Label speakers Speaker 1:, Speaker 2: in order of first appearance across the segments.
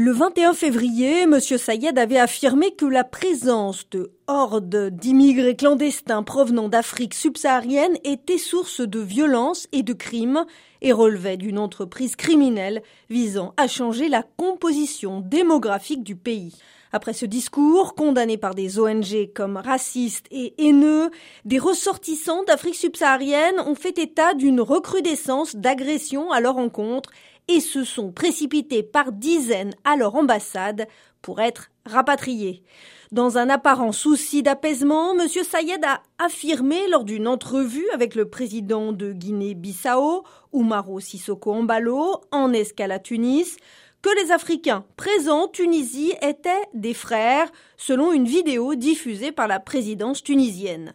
Speaker 1: Le 21 février, M. Sayed avait affirmé que la présence de hordes d'immigrés clandestins provenant d'Afrique subsaharienne était source de violence et de crimes et relevait d'une entreprise criminelle visant à changer la composition démographique du pays. Après ce discours, condamné par des ONG comme racistes et haineux, des ressortissants d'Afrique subsaharienne ont fait état d'une recrudescence d'agressions à leur encontre et se sont précipités par dizaines à leur ambassade pour être rapatriés. Dans un apparent souci d'apaisement, M. Sayed a affirmé lors d'une entrevue avec le président de Guinée-Bissau, Oumaro Sissoko Ambalo, en escale à Tunis, que les Africains présents en Tunisie étaient des frères, selon une vidéo diffusée par la présidence tunisienne.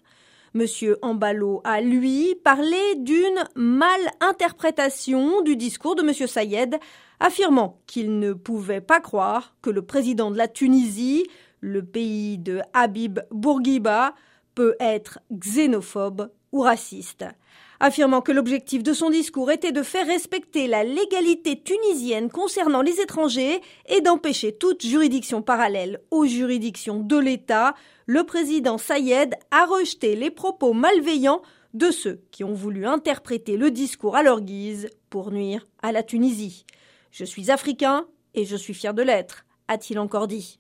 Speaker 1: Monsieur Ambalo a, lui, parlé d'une mal-interprétation du discours de Monsieur Sayed, affirmant qu'il ne pouvait pas croire que le président de la Tunisie, le pays de Habib Bourguiba, peut être xénophobe ou raciste affirmant que l'objectif de son discours était de faire respecter la légalité tunisienne concernant les étrangers et d'empêcher toute juridiction parallèle aux juridictions de l'État, le président Sayed a rejeté les propos malveillants de ceux qui ont voulu interpréter le discours à leur guise pour nuire à la Tunisie. Je suis africain et je suis fier de l'être, a-t-il encore dit.